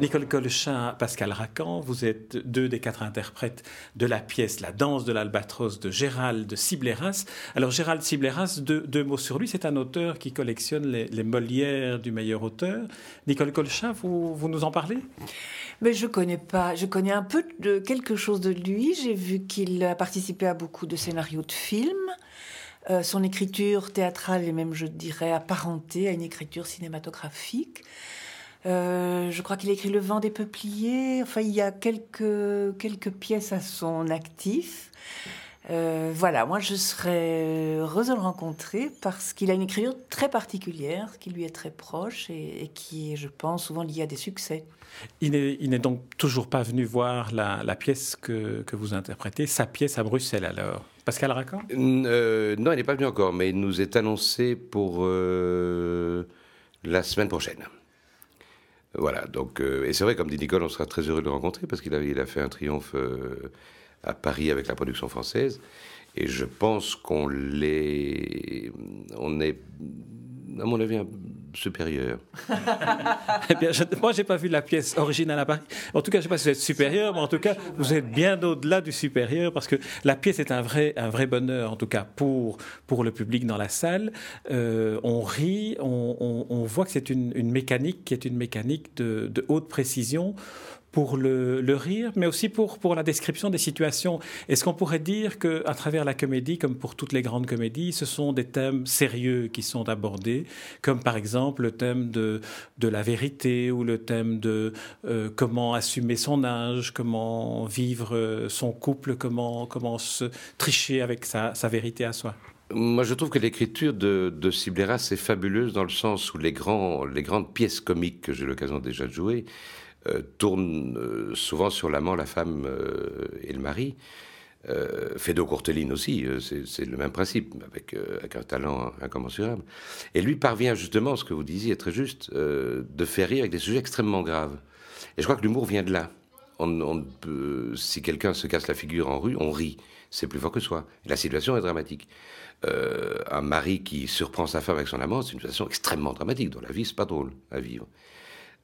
Nicole Colchin, Pascal Racan, vous êtes deux des quatre interprètes de la pièce La danse de l'albatros de Gérald Cibleras. Alors Gérald Cibleras, deux, mots sur lui, c'est un auteur qui collectionne les, Molières du meilleur auteur. Nicole Colchin, vous, vous nous en parlez? Mais je connais pas. Je connais un peu quelque chose de lui. J'ai vu qu'il a participé à beaucoup de scénarios de films. Euh, son écriture théâtrale est même, je dirais, apparentée à une écriture cinématographique. Euh, je crois qu'il a écrit Le vent des peupliers. Enfin, il y a quelques, quelques pièces à son actif. Euh, voilà, moi je serais heureuse de le rencontrer parce qu'il a une écriture très particulière, qui lui est très proche et, qui est, je pense, souvent liée à des succès. Il n'est donc toujours pas venu voir la, pièce que, que, vous interprétez, sa pièce à Bruxelles alors Pascal Racan euh, Non, il n'est pas venu encore, mais il nous est annoncé pour la semaine prochaine. Voilà, donc, euh, et c'est vrai, comme dit Nicole, on sera très heureux de le rencontrer parce qu'il a, fait un triomphe euh, à Paris avec la production française. Et je pense qu'on l'est. On est, à mon avis, supérieur. eh bien, je, moi, j'ai pas vu la pièce originale à Paris. En tout cas, je sais pas si vous êtes supérieur, mais en tout cas, vous êtes bien au-delà du supérieur parce que la pièce est un vrai, un vrai bonheur, en tout cas pour pour le public dans la salle. Euh, on rit, on, voit que c'est une, mécanique qui est une mécanique de haute précision pour le, rire, mais aussi pour, la description des situations. Est-ce qu'on pourrait dire qu'à travers la comédie, comme pour toutes les grandes comédies, ce sont des thèmes sérieux qui sont abordés, comme par exemple le thème de, la vérité ou le thème de euh, comment assumer son âge, comment vivre euh, son couple, comment, comment se tricher avec sa, vérité à soi? Moi, je trouve que l'écriture de, de Cibleras est fabuleuse dans le sens où les, grands, les grandes pièces comiques que j'ai l'occasion déjà de jouer tourne euh, souvent sur l'amant, la femme euh, et le mari. Euh, Courteline aussi, c'est le même principe, avec, un talent incommensurable. Et lui parvient justement, ce que vous disiez est très juste, de faire rire avec des sujets extrêmement graves. Et je crois que l'humour vient de là. Si quelqu'un se casse la figure en rue, on rit. C'est plus fort que soi. La situation est dramatique. un mari qui surprend sa femme avec son amant, c'est une situation extrêmement dramatique, dont la vie, c'est pas drôle à vivre.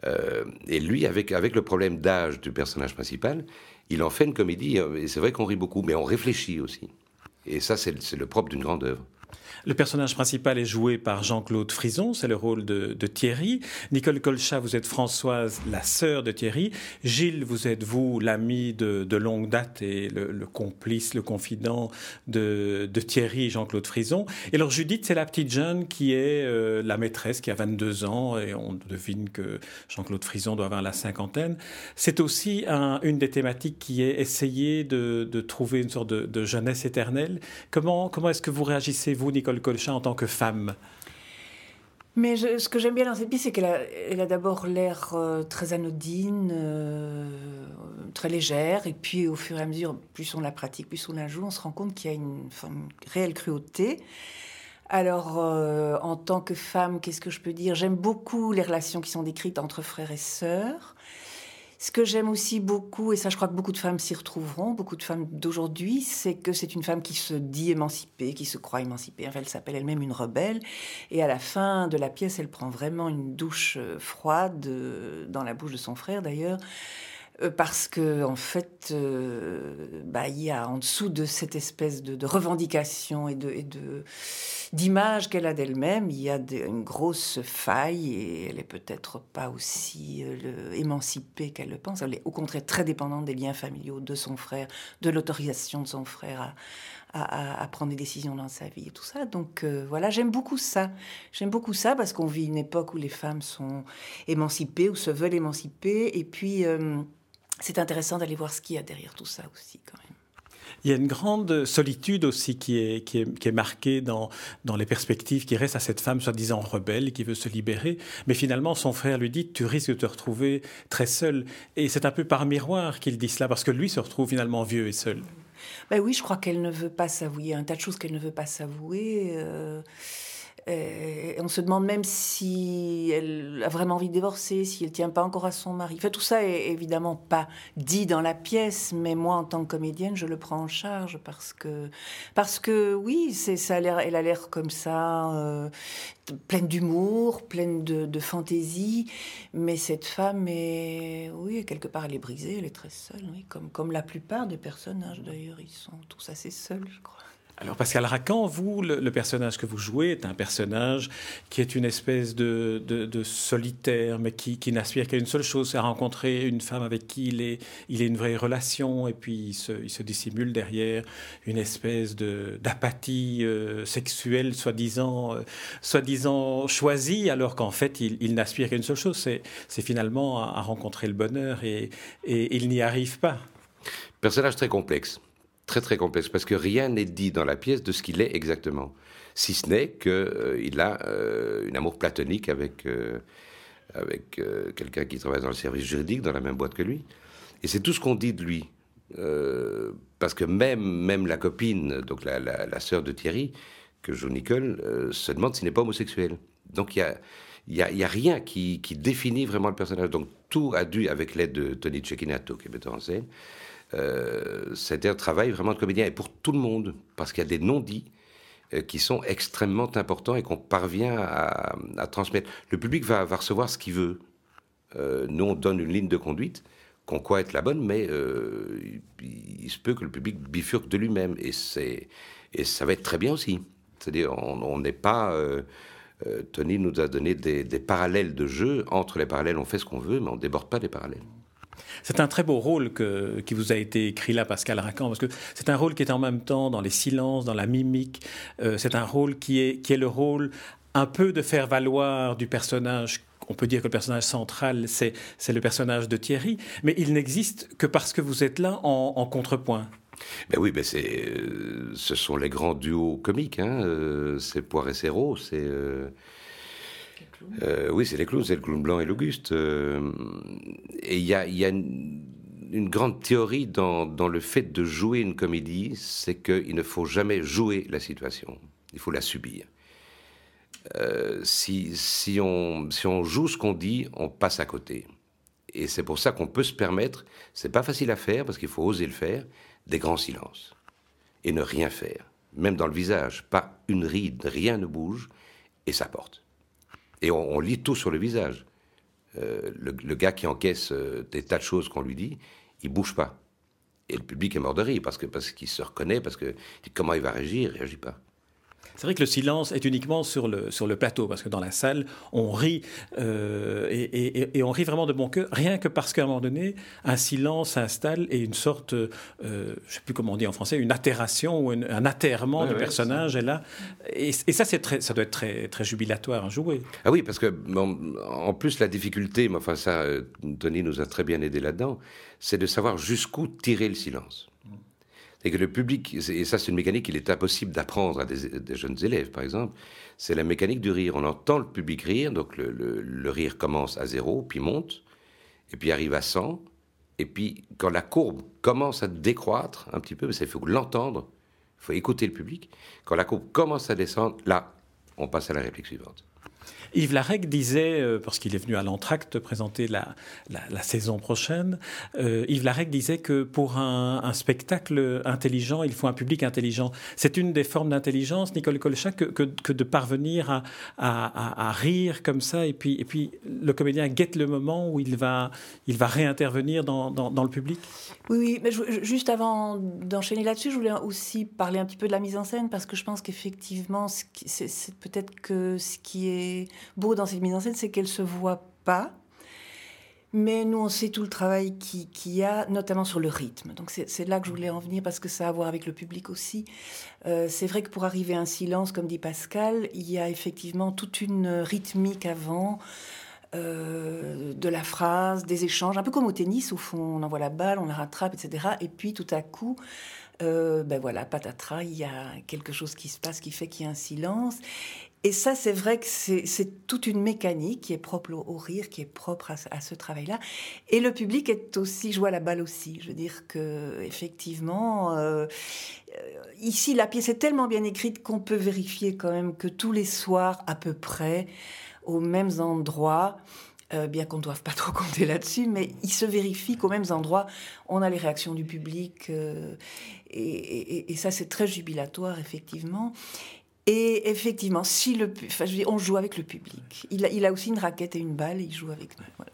Euh, et lui, avec, avec le problème d'âge du personnage principal, il en fait une comédie. Euh, et c'est vrai qu'on rit beaucoup, mais on réfléchit aussi. Et ça, c'est le propre d'une grande œuvre. Le personnage principal est joué par Jean-Claude Frison, c'est le rôle de, Thierry. Nicole Colchat, vous êtes Françoise, la sœur de Thierry. Gilles, vous êtes vous l'ami de, longue date et le, complice, le confident de, Thierry, Jean-Claude Frison. Et alors Judith, c'est la petite jeune qui est euh, la maîtresse, qui a 22 ans, et on devine que Jean-Claude Frison doit avoir la cinquantaine. C'est aussi une des thématiques qui est essayer de, trouver une sorte de, jeunesse éternelle. Comment, comment est-ce que vous réagissez, vous, Nicole Colchat en tant que femme mais ce que j'aime bien dans cette pièce, c'est qu'elle a, d'abord l'air euh, très anodine, euh, très légère, et puis au fur et à mesure, plus on la pratique, plus on la joue, on se rend compte qu'il y a une, une réelle cruauté. Alors, euh, en tant que femme, qu'est-ce que je peux dire? J'aime beaucoup les relations qui sont décrites entre frères et sœurs. Ce que j'aime aussi beaucoup, et ça je crois que beaucoup de femmes s'y retrouveront, beaucoup de femmes d'aujourd'hui, c'est que c'est une femme qui se dit émancipée, qui se croit émancipée. Enfin, elle s'appelle elle-même une rebelle. Et à la fin de la pièce, elle prend vraiment une douche euh, froide, euh, dans la bouche de son frère d'ailleurs parce que en fait, bah, il y a en dessous de cette espèce de, revendication et de, d'image qu'elle a d'elle-même, il y a une grosse faille et elle est peut-être pas aussi euh, émancipée qu'elle le pense. Elle est au contraire très dépendante des liens familiaux de son frère, de l'autorisation de son frère à, prendre des décisions dans sa vie et tout ça. Donc euh, voilà, j'aime beaucoup ça. J'aime beaucoup ça parce qu'on vit une époque où les femmes sont émancipées ou se veulent émanciper. Et puis, euh, c'est intéressant d'aller voir ce qu'il y a derrière tout ça aussi quand même. Il y a une grande solitude aussi qui est, qui est, qui est marquée dans, dans les perspectives qui restent à cette femme soi-disant rebelle qui veut se libérer. Mais finalement, son frère lui dit Tu risques de te retrouver très seul. Et c'est un peu par miroir qu'il dit cela, parce que lui se retrouve finalement vieux et seul. Ben oui, je crois qu'elle ne veut pas s'avouer. Un tas de choses qu'elle ne veut pas s'avouer. Euh, on se demande même si elle a vraiment envie de divorcer, si elle tient pas encore à son mari. Tout ça est évidemment pas dit dans la pièce, mais moi, en tant que comédienne, je le prends en charge parce que, parce que oui, c'est ça. A elle a l'air comme ça, euh, pleine d'humour, pleine de, de, fantaisie, mais cette femme est, oui, quelque part, elle est brisée, elle est très seule, oui, comme comme la plupart des personnages d'ailleurs, ils sont tous assez seuls, je crois. Alors Pascal Racan, vous, le, personnage que vous jouez est un personnage qui est une espèce de, solitaire, mais qui, n'aspire qu'à une seule chose, c'est à rencontrer une femme avec qui il est, il est une vraie relation, et puis il se, dissimule derrière une espèce d'apathie euh, sexuelle, soi-disant euh, soi-disant choisie, alors qu'en fait il, n'aspire qu'à une seule chose, c'est finalement à, rencontrer le bonheur, et il n'y arrive pas. Personnage très complexe très très complexe parce que rien n'est dit dans la pièce de ce qu'il est exactement, si ce n'est qu'il euh, a euh, une amour platonique avec, euh, avec quelqu'un qui travaille dans le service juridique, dans la même boîte que lui. Et c'est tout ce qu'on dit de lui. parce que même, même la copine, donc la, la, sœur de Thierry, que joue Nicole, se demande s'il n'est pas homosexuel. Donc il y a, y, y a, rien qui, qui, définit vraiment le personnage. Donc tout a dû, avec l'aide de Tony Cecchinato, qui est metteur en scène, euh, c'était un travail vraiment de comédien et pour tout le monde, parce qu'il y a des non-dits euh, qui sont extrêmement importants et qu'on parvient à, transmettre. Le public va, recevoir ce qu'il veut. Euh, nous, on donne une ligne de conduite qu'on croit être la bonne, mais il, se peut que le public bifurque de lui-même et, et ça va être très bien aussi. C'est-à-dire, on n'est pas. Tony nous a donné des, des parallèles de jeu. Entre les parallèles, on fait ce qu'on veut, mais on ne déborde pas des parallèles. C'est un très beau rôle qui vous a été écrit là, Pascal Racan, parce que c'est un rôle qui est en même temps dans les silences, dans la mimique. Euh, c'est un rôle qui est, le rôle un peu de faire valoir du personnage on peut dire que le personnage central, c'est, le personnage de Thierry, mais il n'existe que parce que vous êtes là en, contrepoint. Ben oui, ben euh, ce sont les grands duos comiques. Hein, euh, c'est Poire et Serrault, c'est euh, oui, c'est les clowns, c'est le clown blanc et l'Auguste. Euh, et il y a, une, grande théorie dans, le fait de jouer une comédie, c'est qu'il ne faut jamais jouer la situation, il faut la subir. Euh, si, on, si on joue ce qu'on dit, on passe à côté. Et c'est pour ça qu'on peut se permettre, c'est pas facile à faire parce qu'il faut oser le faire, des grands silences. Et ne rien faire. Même dans le visage, pas une ride, rien ne bouge, et ça porte. Et on, lit tout sur le visage. Euh, le, gars qui encaisse euh, des tas de choses qu'on lui dit, il bouge pas. Et le public est mort de rire parce qu'il se reconnaît, parce que comment il va réagir, il réagit pas. C'est vrai que le silence est uniquement sur le, sur le plateau, parce que dans la salle, on rit, euh, et, on rit vraiment de bon cœur, rien que parce qu'à un moment donné, un silence s'installe et une sorte, euh, je ne sais plus comment on dit en français, une atterration ou un atterrement du personnage est là. Et, ça, très, ça doit être très, très jubilatoire à jouer. Ah oui, parce que en plus, la difficulté, mais enfin ça, euh, Tony nous a très bien aidé là-dedans, c'est de savoir jusqu'où tirer le silence et que le public, et ça c'est une mécanique qu'il est impossible d'apprendre à des, jeunes élèves par exemple, c'est la mécanique du rire. On entend le public rire, donc le, rire commence à zéro, puis monte, et puis arrive à 100, et puis quand la courbe commence à décroître un petit peu, il faut l'entendre, il faut écouter le public, quand la courbe commence à descendre, là, on passe à la réplique suivante. Yves Larec disait, euh, parce qu'il est venu à l'entracte présenter la, la, saison prochaine, euh, Yves Larec disait que pour un, spectacle intelligent, il faut un public intelligent. C'est une des formes d'intelligence, Nicole Colchat, que, que, de parvenir à, à, à, rire comme ça, et puis, et puis le comédien guette le moment où il va, il va réintervenir dans, dans, le public. Oui, mais juste avant d'enchaîner là-dessus, je voulais aussi parler un petit peu de la mise en scène, parce que je pense qu'effectivement, c'est peut-être que ce qui est beau dans cette mise en scène, c'est qu'elle se voit pas. Mais nous, on sait tout le travail qu'il y a, notamment sur le rythme. Donc c'est là que je voulais en venir parce que ça a à voir avec le public aussi. Euh, c'est vrai que pour arriver à un silence, comme dit Pascal, il y a effectivement toute une rythmique avant. Euh, de la phrase, des échanges, un peu comme au tennis, au fond, on envoie la balle, on la rattrape, etc. Et puis tout à coup, ben voilà, patatras, il y a quelque chose qui se passe qui fait qu'il y a un silence. Et ça, c'est vrai que c'est toute une mécanique qui est propre au, rire, qui est propre à, ce travail-là. Et le public est aussi joue à la balle aussi. Je veux dire que effectivement, euh, euh, ici, la pièce est tellement bien écrite qu'on peut vérifier quand même que tous les soirs, à peu près, aux mêmes endroits, euh, bien qu'on ne doive pas trop compter là-dessus, mais il se vérifie qu'aux mêmes endroits, on a les réactions du public, et, et, ça c'est très jubilatoire, effectivement. Et effectivement, si le, enfin, on joue avec le public. Il a, il a, aussi une raquette et une balle, il joue avec nous.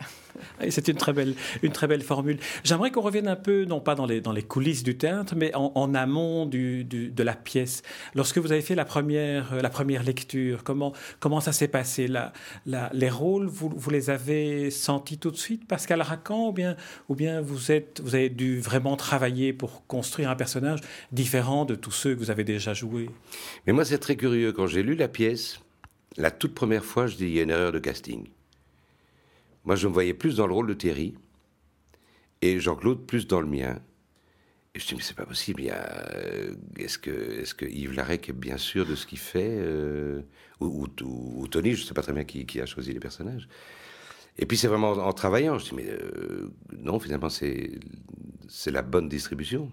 C'est une très belle, une très belle formule. J'aimerais qu'on revienne un peu, non pas dans les, coulisses du théâtre, mais en, amont de la pièce. Lorsque vous avez fait la première, la première lecture, comment, comment ça s'est passé? Les rôles, vous, vous, les avez sentis tout de suite, Pascal Racan, ou bien, ou bien vous, êtes, vous avez dû vraiment travailler pour construire un personnage différent de tous ceux que vous avez déjà joués? Mais moi, c'est très curieux. Quand j'ai lu la pièce, la toute première fois, je dis il y a une erreur de casting. Moi, je me voyais plus dans le rôle de Thierry et Jean-Claude plus dans le mien. Et je me dis, mais c'est pas possible. Euh, est-ce que, est que Yves Larec est bien sûr de ce qu'il fait euh, ou, Tony, je ne sais pas très bien qui, a choisi les personnages. Et puis c'est vraiment en, travaillant. Je dis, mais euh, non, finalement, c'est la bonne distribution.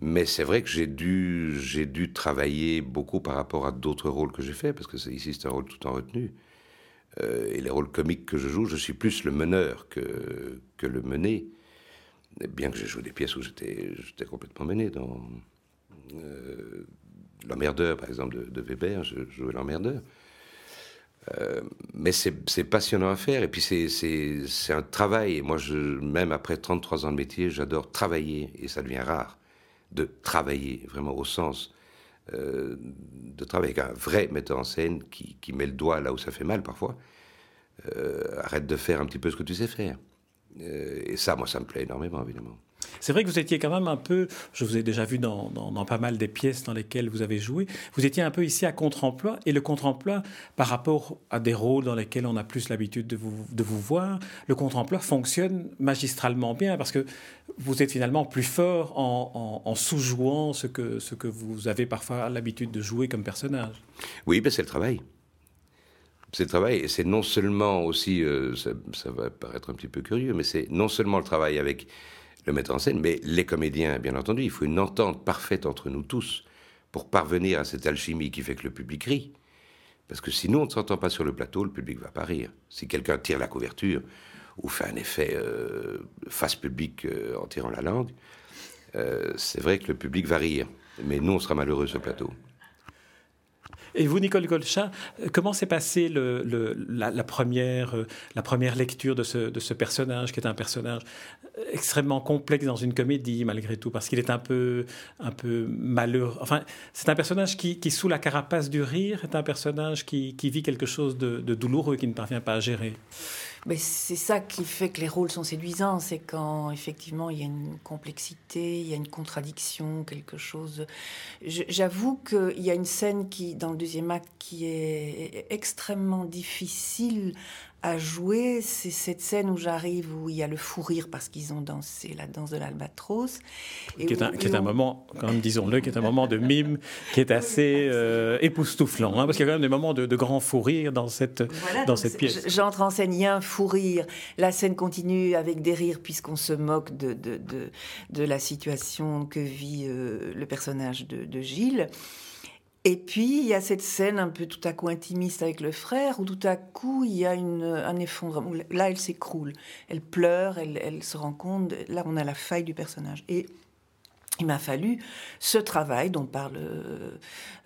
Mais c'est vrai que j'ai dû, dû travailler beaucoup par rapport à d'autres rôles que j'ai faits, parce que ici c'est un rôle tout en retenue. Euh, et les rôles comiques que je joue, je suis plus le meneur que, le mené. Bien que j'ai joué des pièces où j'étais complètement mené. Dans euh, L'emmerdeur, par exemple, de, Weber, je jouais l'emmerdeur. Euh, mais c'est passionnant à faire et puis c'est un travail. Et moi, même après 33 ans de métier, j'adore travailler et ça devient rare de travailler, vraiment au sens euh, de travailler avec un vrai metteur en scène qui, met le doigt là où ça fait mal parfois. Euh, arrête de faire un petit peu ce que tu sais faire. Euh, et ça, moi, ça me plaît énormément, évidemment. C'est vrai que vous étiez quand même un peu, je vous ai déjà vu dans, pas mal des pièces dans lesquelles vous avez joué, vous étiez un peu ici à contre-emploi, et le contre-emploi, par rapport à des rôles dans lesquels on a plus l'habitude de vous, de vous voir, le contre-emploi fonctionne magistralement bien, parce que vous êtes finalement plus fort en, en, sous-jouant ce que, ce que vous avez parfois l'habitude de jouer comme personnage. Oui, ben c'est le travail. C'est le travail, et c'est non seulement aussi, euh, ça, va paraître un petit peu curieux, mais c'est non seulement le travail avec le mettre en scène, mais les comédiens, bien entendu. Il faut une entente parfaite entre nous tous pour parvenir à cette alchimie qui fait que le public rit. Parce que si nous, on ne s'entend pas sur le plateau, le public va pas rire. Si quelqu'un tire la couverture ou fait un effet euh, face public euh, en tirant la langue, euh, c'est vrai que le public va rire. Mais nous, on sera malheureux sur le plateau. Et vous, Nicole Golchat, comment s'est passée le, la, première, euh, la première lecture de ce, personnage, qui est un personnage extrêmement complexe dans une comédie, malgré tout, parce qu'il est un peu, malheureux. Enfin, c'est un personnage qui, sous la carapace du rire, est un personnage qui, qui vit quelque chose de, de douloureux, qui ne parvient pas à gérer. Mais c'est ça qui fait que les rôles sont séduisants, c'est quand effectivement il y a une complexité, il y a une contradiction, quelque chose. J'avoue qu'il y a une scène qui, dans le deuxième acte, qui est extrêmement difficile à jouer, c'est cette scène où j'arrive, où il y a le fou rire parce qu'ils ont dansé la danse de l'albatros. Qui, est un, qui est un, moment, quand même, disons-le, qui est un moment de mime qui est assez euh, époustouflant, hein, parce qu'il y a quand même des moments de, grand fou rire dans cette, dans cette pièce. J'entre en scène, il y a un fou rire, la scène continue avec des rires puisqu'on se moque de, de, de, de, la situation que vit euh, le personnage de, Gilles. Et puis, il y a cette scène un peu tout à coup intimiste avec le frère, où tout à coup, il y a un effondrement. Là, elle s'écroule. Elle pleure, elle, se rend compte. Là, on a la faille du personnage. Et il m'a fallu ce travail dont parle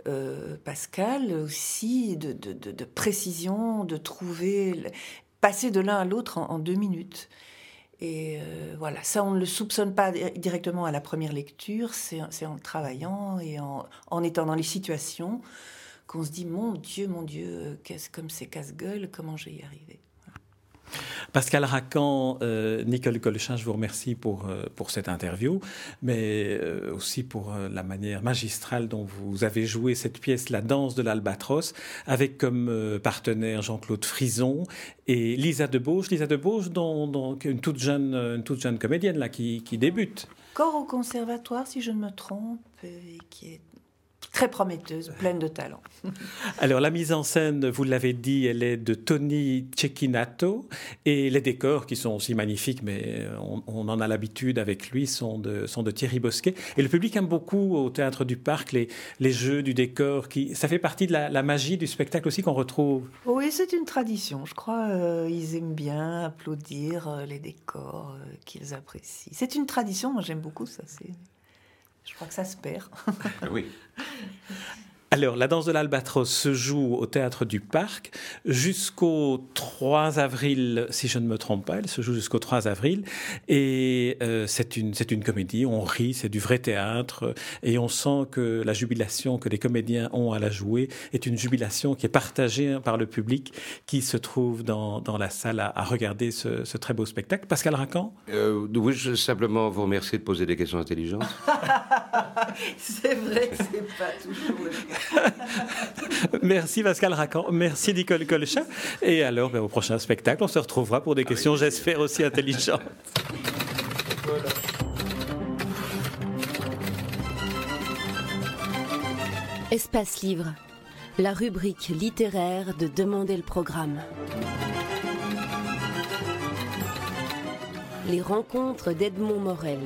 euh, Pascal aussi, de, précision, de trouver, passer de l'un à l'autre en, deux minutes. Et euh, voilà, ça, on ne le soupçonne pas directement à la première lecture, c'est en travaillant et en, étant dans les situations qu'on se dit, mon Dieu, mon Dieu, qu'est-ce comme c'est casse-gueule, comment je vais y arriver? Pascal Racan, euh, Nicole Colchin, je vous remercie pour, euh, pour cette interview, mais euh, aussi pour la manière magistrale dont vous avez joué cette pièce, La danse de l'albatros, avec comme partenaire Jean-Claude Frison et Lisa Debauche. Lisa Debauche, une, toute jeune, une toute jeune comédienne là, qui, qui débute. Encore au conservatoire, si je ne me trompe, et qui est très prometteuse, pleine de talent. Alors la mise en scène, vous l'avez dit, elle est de Tony Cecchinato et les décors qui sont aussi magnifiques, mais on, en a l'habitude avec lui, sont de, sont de Thierry Bosquet. Et le public aime beaucoup au théâtre du parc les, les jeux du décor. Qui, ça fait partie de la, magie du spectacle aussi qu'on retrouve. Oui, c'est une tradition. Je crois euh, ils aiment bien applaudir euh, les décors euh, qu'ils apprécient. C'est une tradition. Moi, j'aime beaucoup ça. C'est je crois que ça se perd. oui. Alors, la danse de l'albatros se joue au théâtre du Parc jusqu'au 3 avril, si je ne me trompe pas. Elle se joue jusqu'au 3 avril. Et euh, c'est une, c'est une comédie, on rit, c'est du vrai théâtre. Et on sent que la jubilation que les comédiens ont à la jouer est une jubilation qui est partagée par le public qui se trouve dans, dans la salle à, regarder ce, ce, très beau spectacle. Pascal Racan? Euh, Oui, je veux simplement vous remercier de poser des questions intelligentes. c'est vrai que c'est pas toujours le cas. merci Pascal Racan, merci Nicole Colchat. Et alors, ben, au prochain spectacle, on se retrouvera pour des questions, j'espère, aussi intelligentes. Espace Livre, la rubrique littéraire de Demander le programme. Les rencontres d'Edmond Morel.